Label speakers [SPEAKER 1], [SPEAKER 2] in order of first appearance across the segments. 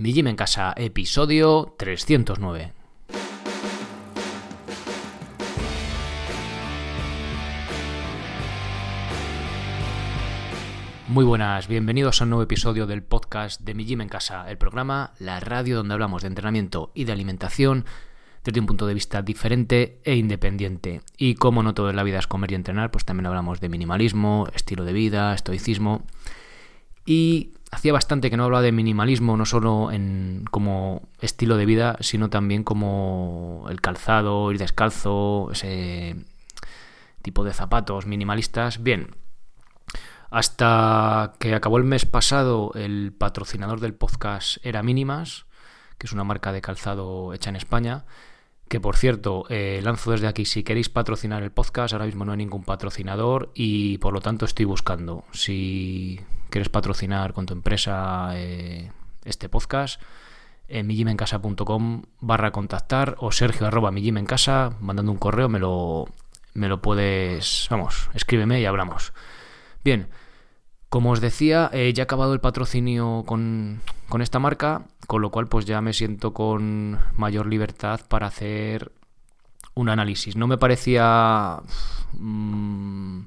[SPEAKER 1] Mi Gym en Casa, episodio 309. Muy buenas, bienvenidos a un nuevo episodio del podcast de Mi Gym en Casa, el programa, la radio donde hablamos de entrenamiento y de alimentación desde un punto de vista diferente e independiente. Y como no todo en la vida es comer y entrenar, pues también hablamos de minimalismo, estilo de vida, estoicismo. Y hacía bastante que no hablaba de minimalismo, no solo en, como estilo de vida, sino también como el calzado, ir descalzo, ese tipo de zapatos minimalistas. Bien, hasta que acabó el mes pasado, el patrocinador del podcast era Mínimas, que es una marca de calzado hecha en España. Que por cierto, eh, lanzo desde aquí, si queréis patrocinar el podcast, ahora mismo no hay ningún patrocinador y por lo tanto estoy buscando. Si quieres patrocinar con tu empresa eh, este podcast, en millimencasa.com barra contactar o sergio arroba casa mandando un correo me lo, me lo puedes, vamos, escríbeme y hablamos. Bien, como os decía, eh, ya he acabado el patrocinio con, con, esta marca, con lo cual pues ya me siento con mayor libertad para hacer un análisis. No me parecía mm,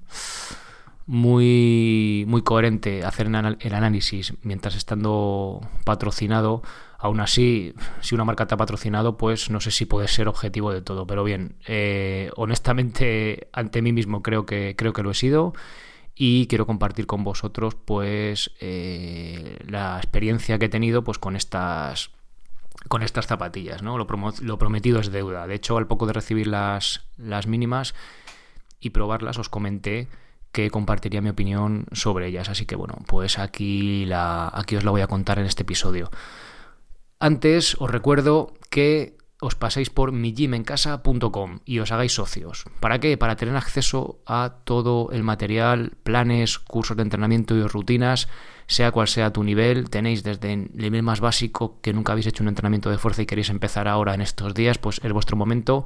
[SPEAKER 1] muy, muy coherente hacer el análisis mientras estando patrocinado. Aún así, si una marca ha patrocinado, pues no sé si puede ser objetivo de todo. Pero bien, eh, honestamente, ante mí mismo creo que, creo que lo he sido y quiero compartir con vosotros pues eh, la experiencia que he tenido pues con estas con estas zapatillas no lo, prometido es deuda de hecho al poco de recibir las, las mínimas y probarlas os comenté que compartiría mi opinión sobre ellas así que bueno pues aquí la aquí os la voy a contar en este episodio antes os recuerdo que os paséis por mijimencasa.com y os hagáis socios. ¿Para qué? Para tener acceso a todo el material, planes, cursos de entrenamiento y rutinas, sea cual sea tu nivel. Tenéis desde el nivel más básico que nunca habéis hecho un entrenamiento de fuerza y queréis empezar ahora en estos días, pues es vuestro momento.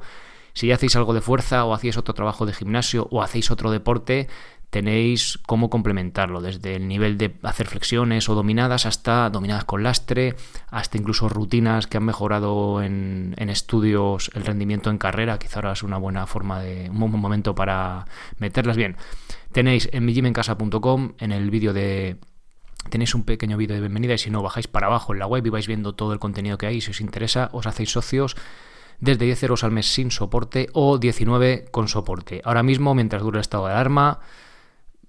[SPEAKER 1] Si ya hacéis algo de fuerza o hacéis otro trabajo de gimnasio o hacéis otro deporte, tenéis cómo complementarlo, desde el nivel de hacer flexiones o dominadas hasta dominadas con lastre, hasta incluso rutinas que han mejorado en, estudios el rendimiento en carrera, quizá ahora es una buena forma de un buen momento para meterlas bien. Tenéis en mijimencasa.com en el vídeo de tenéis un pequeño vídeo de bienvenida y si no bajáis para abajo en la web y vais viendo todo el contenido que hay, si os interesa os hacéis socios desde 10 euros al mes sin soporte o 19 con soporte. Ahora mismo, mientras dure el estado de alarma,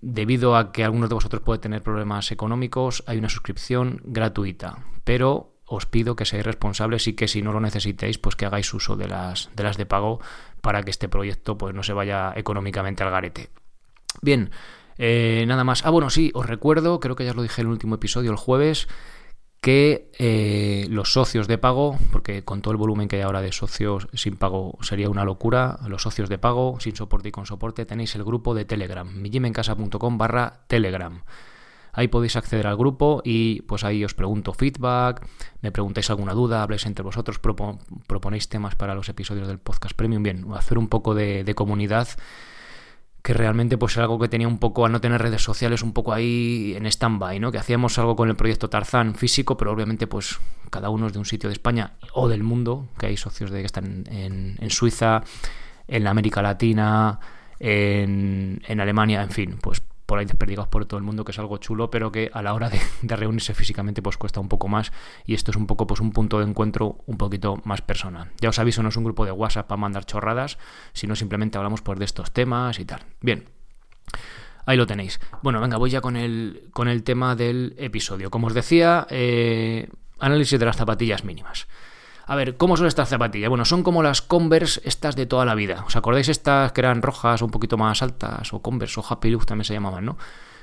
[SPEAKER 1] Debido a que algunos de vosotros pueden tener problemas económicos, hay una suscripción gratuita, pero os pido que seáis responsables y que si no lo necesitéis, pues que hagáis uso de las de, las de pago para que este proyecto pues, no se vaya económicamente al garete. Bien, eh, nada más. Ah, bueno, sí, os recuerdo, creo que ya os lo dije en el último episodio, el jueves, que eh, los socios de pago, porque con todo el volumen que hay ahora de socios sin pago sería una locura, los socios de pago sin soporte y con soporte tenéis el grupo de Telegram, mijimencasa.com barra Telegram. Ahí podéis acceder al grupo y pues ahí os pregunto feedback, me preguntáis alguna duda, habléis entre vosotros, proponéis temas para los episodios del podcast premium, bien, hacer un poco de comunidad que realmente pues algo que tenía un poco, al no tener redes sociales, un poco ahí en stand-by, ¿no? Que hacíamos algo con el proyecto Tarzán físico, pero obviamente pues cada uno es de un sitio de España o del mundo, que hay socios de que están en, en Suiza, en América Latina, en Alemania, en fin, pues por ahí desperdigados por todo el mundo, que es algo chulo, pero que a la hora de, reunirse físicamente pues cuesta un poco más y esto es un poco pues un punto de encuentro un poquito más personal. Ya os aviso, no es un grupo de WhatsApp para mandar chorradas, sino simplemente hablamos pues de estos temas y tal. Bien. Ahí lo tenéis. Bueno, venga, voy ya con el, con el tema del episodio. Como os decía, eh, análisis de las zapatillas mínimas. A ver, ¿cómo son estas zapatillas? Bueno, son como las Converse estas de toda la vida. ¿Os acordáis estas que eran rojas un poquito más altas? O Converse o Happy Look también se llamaban, ¿no?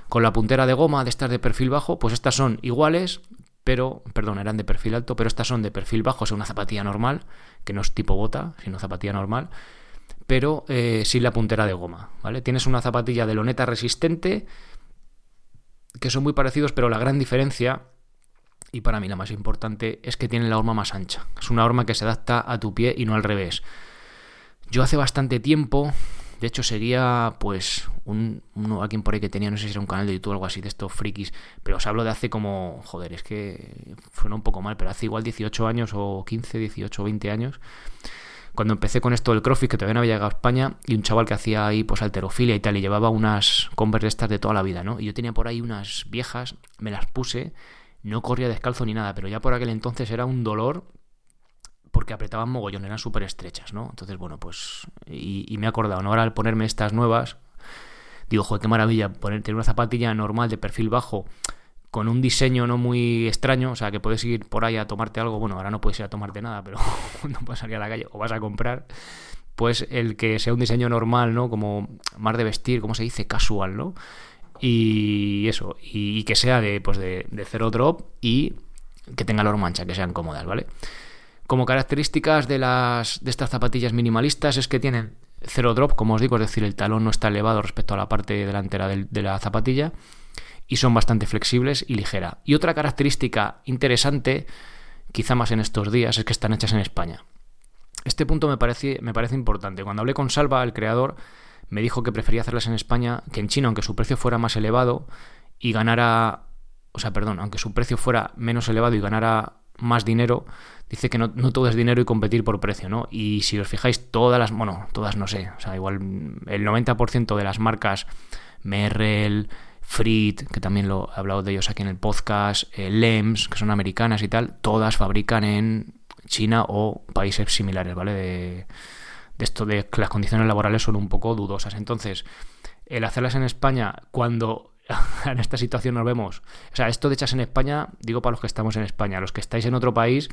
[SPEAKER 1] Con la puntera de goma de estas de perfil bajo, pues estas son iguales, pero, perdón, eran de perfil alto, pero estas son de perfil bajo, o sea, una zapatilla normal, que no es tipo bota, sino zapatilla normal, pero eh, sin la puntera de goma, ¿vale? Tienes una zapatilla de loneta resistente, que son muy parecidos, pero la gran diferencia y para mí la más importante es que tiene la horma más ancha. Es una horma que se adapta a tu pie y no al revés. Yo hace bastante tiempo, de hecho, seguía pues un, uno, alguien por ahí que tenía, no sé si era un canal de YouTube o algo así de estos frikis, pero os hablo de hace como, joder, es que suena un poco mal, pero hace igual 18 años o 15, 18, 20 años cuando empecé con esto del CrossFit, que todavía no había llegado a España, y un chaval que hacía ahí pues alterofilia y tal, y llevaba unas Converse estas de toda la vida, ¿no? Y yo tenía por ahí unas viejas, me las puse, no corría descalzo ni nada, pero ya por aquel entonces era un dolor porque apretaban mogollón, eran súper estrechas, ¿no? Entonces, bueno, pues. Y, me he acordado, ¿no? Ahora al ponerme estas nuevas, digo, joder, qué maravilla, tener una zapatilla normal de perfil bajo con un diseño no muy extraño, o sea, que puedes ir por ahí a tomarte algo, bueno, ahora no puedes ir a tomarte nada, pero cuando puedes salir a la calle o vas a comprar, pues el que sea un diseño normal, ¿no? Como más de vestir, como se dice, casual, ¿no? Y eso, y, que sea de, pues de, de cero drop y que tenga la mancha, que sean cómodas, ¿vale? Como características de, las, de estas zapatillas minimalistas es que tienen cero drop, como os digo, es decir, el talón no está elevado respecto a la parte delantera de la zapatilla y son bastante flexibles y ligera. Y otra característica interesante, quizá más en estos días, es que están hechas en España. Este punto me parece, me parece importante. Cuando hablé con Salva, el creador, me dijo que prefería hacerlas en España que en China, aunque su precio fuera más elevado y ganara, o sea, perdón, aunque su precio fuera menos elevado y ganara más dinero, dice que no, todo es dinero y competir por precio, ¿no? Y si os fijáis, todas las, bueno, todas no sé, o sea, igual el 90% de las marcas Merrell, Frit, que también lo he hablado de ellos aquí en el podcast, eh, Lems, que son americanas y tal, todas fabrican en China o países similares, ¿vale? De, de esto de que las condiciones laborales son un poco dudosas. Entonces, el hacerlas en España cuando en esta situación nos vemos. O sea, esto de echas en España, digo para los que estamos en España, los que estáis en otro país,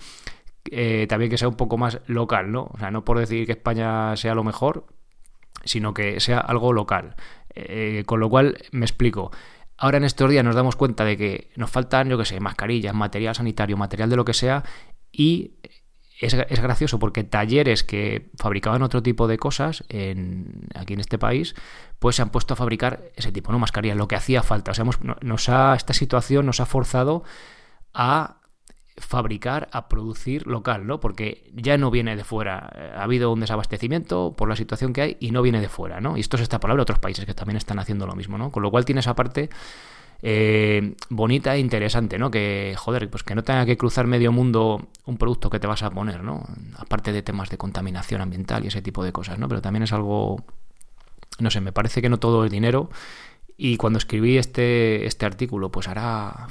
[SPEAKER 1] eh, también que sea un poco más local, ¿no? O sea, no por decir que España sea lo mejor, sino que sea algo local. Eh, con lo cual, me explico. Ahora en estos días nos damos cuenta de que nos faltan, yo que sé, mascarillas, material sanitario, material de lo que sea, y es, es, gracioso porque talleres que fabricaban otro tipo de cosas en, aquí en este país, pues se han puesto a fabricar ese tipo, ¿no? Mascarillas, lo que hacía falta. O sea, nos ha, esta situación nos ha forzado a fabricar, a producir local, ¿no? Porque ya no viene de fuera. Ha habido un desabastecimiento por la situación que hay y no viene de fuera, ¿no? Y esto se está por otros países que también están haciendo lo mismo, ¿no? Con lo cual tiene esa parte eh, bonita e interesante, ¿no? Que, joder, pues que no tenga que cruzar medio mundo un producto que te vas a poner, ¿no? Aparte de temas de contaminación ambiental y ese tipo de cosas, ¿no? Pero también es algo, no sé, me parece que no todo es dinero. Y cuando escribí este, este artículo, pues ahora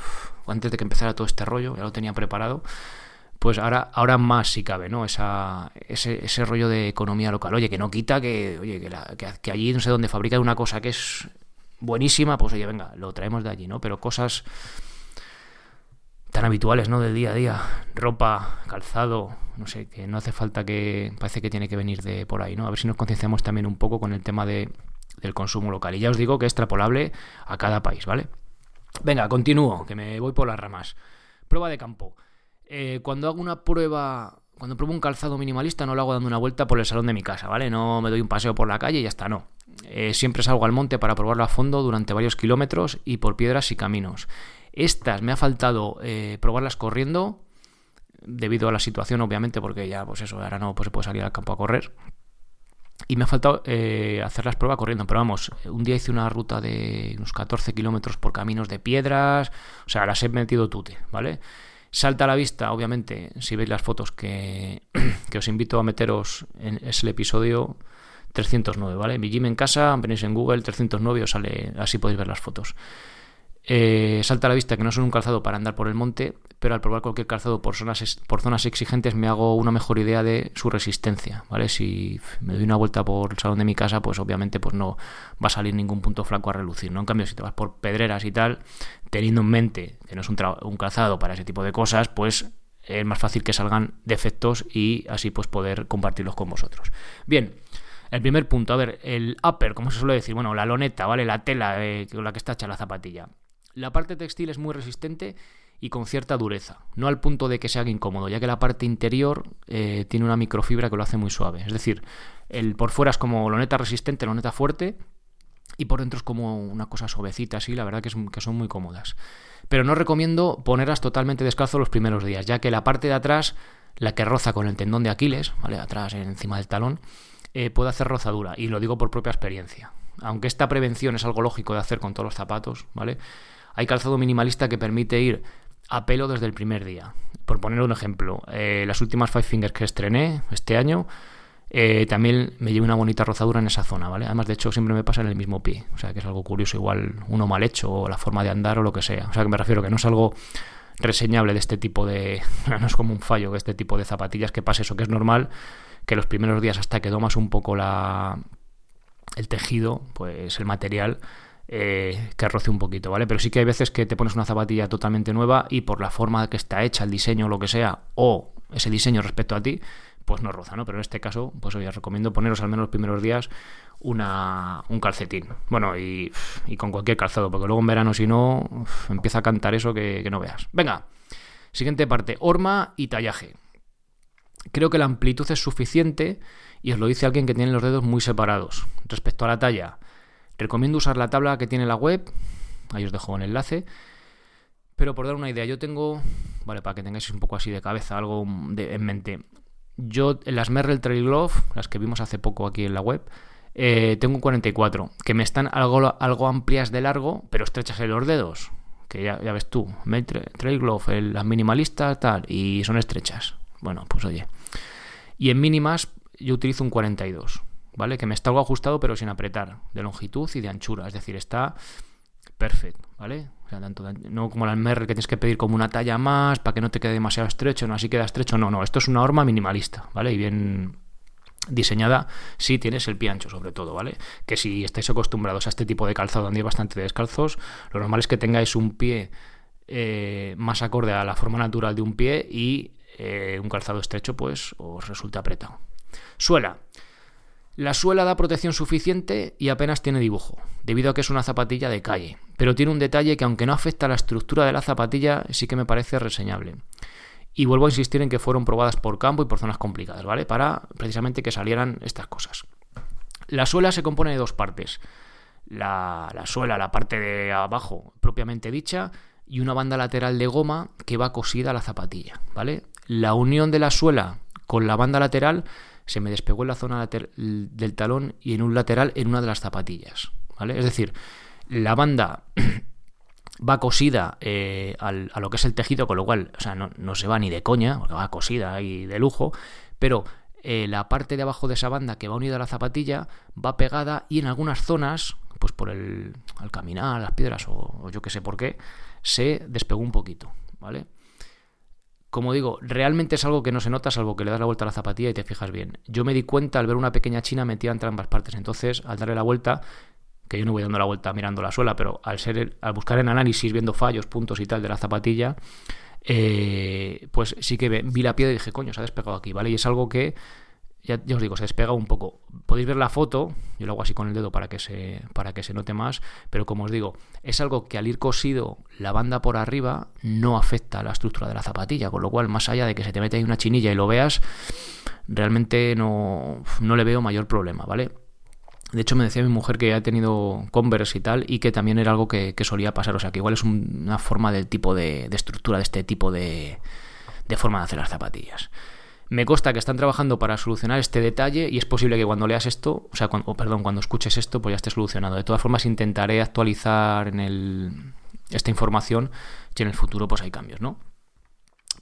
[SPEAKER 1] antes de que empezara todo este rollo, ya lo tenía preparado, pues ahora, ahora más si cabe, ¿no? Esa, ese, ese rollo de economía local. Oye, que no quita que, oye, que, que, allí no sé dónde fabrican una cosa que es buenísima, pues oye, venga, lo traemos de allí, ¿no? Pero cosas tan habituales, ¿no? Del día a día, ropa, calzado, no sé, que no hace falta que, parece que tiene que venir de por ahí, ¿no? A ver si nos concienciamos también un poco con el tema de, del consumo local. Y ya os digo que es extrapolable a cada país, ¿vale? Venga, continúo, que me voy por las ramas. Prueba de campo. Eh, cuando hago una prueba, cuando pruebo un calzado minimalista, no lo hago dando una vuelta por el salón de mi casa, ¿vale? No me doy un paseo por la calle y ya está, no. Eh, siempre salgo al monte para probarlo a fondo durante varios kilómetros y por piedras y caminos. Estas me ha faltado eh, probarlas corriendo, debido a la situación, obviamente, porque ya, pues eso, ahora no pues, se puede salir al campo a correr. Y me ha faltado eh, hacer las pruebas corriendo, pero vamos, un día hice una ruta de unos 14 kilómetros por caminos de piedras, o sea, las he metido tute, ¿vale? Salta a la vista, obviamente, si veis las fotos que, que os invito a meteros en es el episodio 309, ¿vale? Mi gym en casa, venís en Google 309 os sale, así podéis ver las fotos. Eh, salta a la vista que no son un calzado para andar por el monte, pero al probar cualquier calzado por zonas, por zonas exigentes me hago una mejor idea de su resistencia, ¿vale? Si me doy una vuelta por el salón de mi casa, pues obviamente pues no va a salir ningún punto flaco a relucir, ¿no? En cambio, si te vas por pedreras y tal, teniendo en mente que no es un, un calzado para ese tipo de cosas, pues es más fácil que salgan defectos y así pues poder compartirlos con vosotros. Bien, el primer punto, a ver, el upper, como se suele decir, bueno, la loneta, ¿vale? La tela eh, con la que está hecha la zapatilla. La parte textil es muy resistente y con cierta dureza, no al punto de que se haga incómodo, ya que la parte interior eh, tiene una microfibra que lo hace muy suave. Es decir, el por fuera es como loneta resistente, loneta fuerte, y por dentro es como una cosa suavecita, así, la verdad que, que son muy cómodas. Pero no recomiendo ponerlas totalmente descalzo los primeros días, ya que la parte de atrás, la que roza con el tendón de Aquiles, ¿vale? Atrás, encima del talón, eh, puede hacer rozadura, y lo digo por propia experiencia. Aunque esta prevención es algo lógico de hacer con todos los zapatos, ¿vale? Hay calzado minimalista que permite ir a pelo desde el primer día. Por poner un ejemplo, eh, las últimas Five Fingers que estrené este año, eh, también me llevé una bonita rozadura en esa zona, ¿vale? Además, de hecho, siempre me pasa en el mismo pie. O sea, que es algo curioso, igual uno mal hecho, o la forma de andar, o lo que sea. O sea, que me refiero que no es algo reseñable de este tipo de... no es como un fallo que este tipo de zapatillas que pase eso, que es normal que los primeros días hasta que domas un poco la el tejido, pues el material, eh, que roce un poquito, ¿vale? Pero sí que hay veces que te pones una zapatilla totalmente nueva y por la forma que está hecha, el diseño, lo que sea, o ese diseño respecto a ti, pues no roza, ¿no? Pero en este caso, pues hoy os recomiendo poneros al menos los primeros días una, un calcetín. Bueno, y, con cualquier calzado, porque luego en verano, si no, empieza a cantar eso que, que no veas. Venga, siguiente parte, horma y tallaje. Creo que la amplitud es suficiente y os lo dice alguien que tiene los dedos muy separados. Respecto a la talla, recomiendo usar la tabla que tiene la web, ahí os dejo un enlace, pero por dar una idea, yo tengo, vale, para que tengáis un poco así de cabeza, algo en mente, yo en las Merrell Trail Glove, las que vimos hace poco aquí en la web, eh, tengo un 44, que me están algo, algo amplias de largo, pero estrechas en los dedos, que ya, ves tú, Trail Glove, las minimalistas, tal, y son estrechas. Bueno, pues oye. Y en mínimas yo utilizo un 42, ¿vale? Que me está algo ajustado pero sin apretar, de longitud y de anchura, es decir, está perfecto, ¿vale? O sea, tanto, no como la MR que tienes que pedir como una talla más para que no te quede demasiado estrecho, no así queda estrecho, no, no, esto es una horma minimalista, ¿vale? Y bien diseñada si tienes el pie ancho sobre todo, ¿vale? Que si estáis acostumbrados a este tipo de calzado donde hay bastante descalzos, lo normal es que tengáis un pie eh, más acorde a la forma natural de un pie y eh, un calzado estrecho pues os resulta apretado. Suela. La suela da protección suficiente y apenas tiene dibujo, debido a que es una zapatilla de calle, pero tiene un detalle que aunque no afecta a la estructura de la zapatilla, sí que me parece reseñable. Y vuelvo a insistir en que fueron probadas por campo y por zonas complicadas, ¿vale? Para precisamente que salieran estas cosas. La suela se compone de dos partes. La, la suela, la parte de abajo propiamente dicha, y una banda lateral de goma que va cosida a la zapatilla, ¿vale? La unión de la suela con la banda lateral se me despegó en la zona del talón y en un lateral en una de las zapatillas. ¿vale? Es decir, la banda va cosida eh, a lo que es el tejido, con lo cual o sea, no, se va ni de coña, porque va cosida y de lujo, pero eh, la parte de abajo de esa banda que va unida a la zapatilla va pegada y en algunas zonas, pues por el al caminar, las piedras o, o yo que sé por qué, se despegó un poquito, ¿vale? Como digo, realmente es algo que no se nota salvo que le das la vuelta a la zapatilla y te fijas bien. Yo me di cuenta al ver una pequeña china metida entre ambas partes. Entonces, al darle la vuelta, que yo no voy dando la vuelta mirando la suela, pero al, ser, al buscar en análisis, viendo fallos, puntos y tal de la zapatilla, eh, pues sí que vi la piedra y dije, coño, se ha despegado aquí, ¿vale? Y es algo que ya, os digo, se despega un poco. Podéis ver la foto, yo lo hago así con el dedo para que, se, para que se note más, pero como os digo, es algo que al ir cosido la banda por arriba no afecta a la estructura de la zapatilla, con lo cual, más allá de que se te mete ahí una chinilla y lo veas, realmente no, no le veo mayor problema, ¿vale? De hecho, me decía mi mujer que ha tenido Converse y tal, y que también era algo que, solía pasar. O sea, que igual es una forma del tipo de, de, estructura, de este tipo de, de forma de hacer las zapatillas. Me consta que están trabajando para solucionar este detalle y es posible que cuando leas esto, o sea, cuando, perdón, cuando escuches esto, pues ya esté solucionado. De todas formas, intentaré actualizar en el, esta información si en el futuro pues hay cambios, ¿no?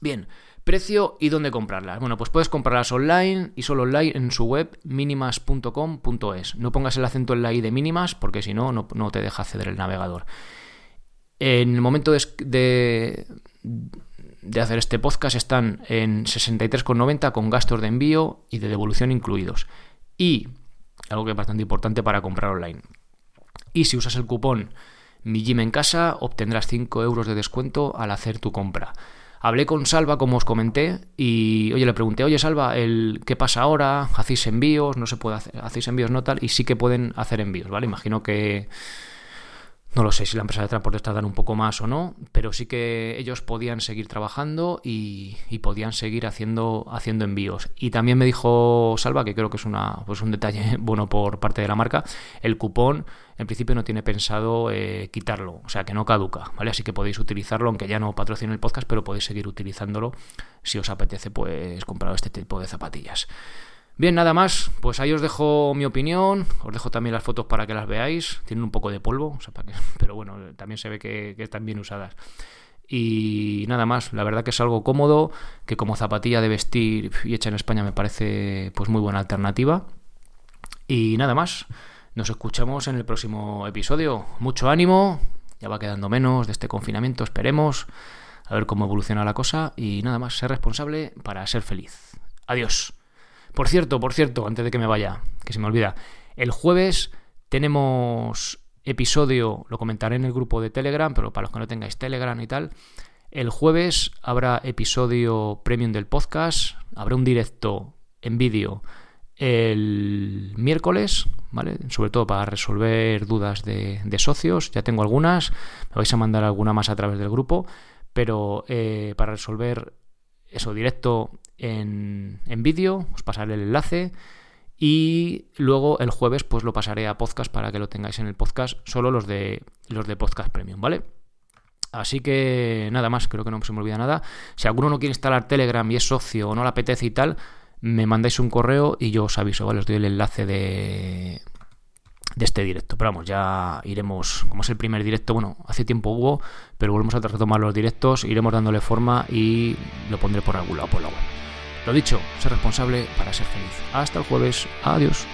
[SPEAKER 1] Bien, precio y dónde comprarlas. Bueno, pues puedes comprarlas online y solo online en su web minimas.com.es. No pongas el acento en la I de mínimas porque si no, no te deja acceder el navegador. En el momento de hacer este podcast están en 63,90 con gastos de envío y de devolución incluidos. Y algo que es bastante importante para comprar online. Y si usas el cupón Mi Gym en casa, obtendrás 5 euros de descuento al hacer tu compra. Hablé con Salva, como os comenté, y oye, le pregunté, oye Salva, el, ¿qué pasa ahora? ¿Hacéis envíos? ¿No se puede hacer? ¿Hacéis envíos no tal? Y sí que pueden hacer envíos, ¿vale? Imagino que no lo sé si la empresa de transporte tardan un poco más o no, pero sí que ellos podían seguir trabajando y, podían seguir haciendo, haciendo envíos. Y también me dijo Salva, que creo que es una, pues un detalle bueno por parte de la marca, el cupón en principio no tiene pensado eh, quitarlo, o sea que no caduca, ¿vale? Así que podéis utilizarlo, aunque ya no patrocine el podcast, pero podéis seguir utilizándolo si os apetece pues comprar este tipo de zapatillas. Bien, nada más, pues ahí os dejo mi opinión, os dejo también las fotos para que las veáis, tienen un poco de polvo, pero bueno, también se ve que, que están bien usadas. Y nada más, la verdad que es algo cómodo, que como zapatilla de vestir y hecha en España me parece pues muy buena alternativa. Y nada más, nos escuchamos en el próximo episodio. Mucho ánimo, ya va quedando menos de este confinamiento, esperemos, a ver cómo evoluciona la cosa y nada más, ser responsable para ser feliz. Adiós. Por cierto, por cierto, antes de que me vaya, que se me olvida, el jueves tenemos episodio, lo comentaré en el grupo de Telegram, pero para los que no tengáis Telegram y tal, el jueves habrá episodio premium del podcast, habrá un directo en vídeo el miércoles, ¿vale? Sobre todo para resolver dudas de, socios, ya tengo algunas, me vais a mandar alguna más a través del grupo, pero eh, para resolver eso directo en, en vídeo, os pasaré el enlace. Y luego el jueves pues lo pasaré a podcast para que lo tengáis en el podcast, solo los de los de podcast premium, ¿vale? Así que nada más, creo que no se me olvida nada. Si alguno no quiere instalar Telegram y es socio o no le apetece y tal, me mandáis un correo y yo os aviso, ¿vale? Os doy el enlace de, de este directo. Pero vamos, ya iremos, como es el primer directo, bueno, hace tiempo hubo, pero volvemos a retomar los directos, iremos dándole forma y lo pondré por algún lado por la web. Lo dicho, ser responsable para ser feliz. Hasta el jueves. Adiós.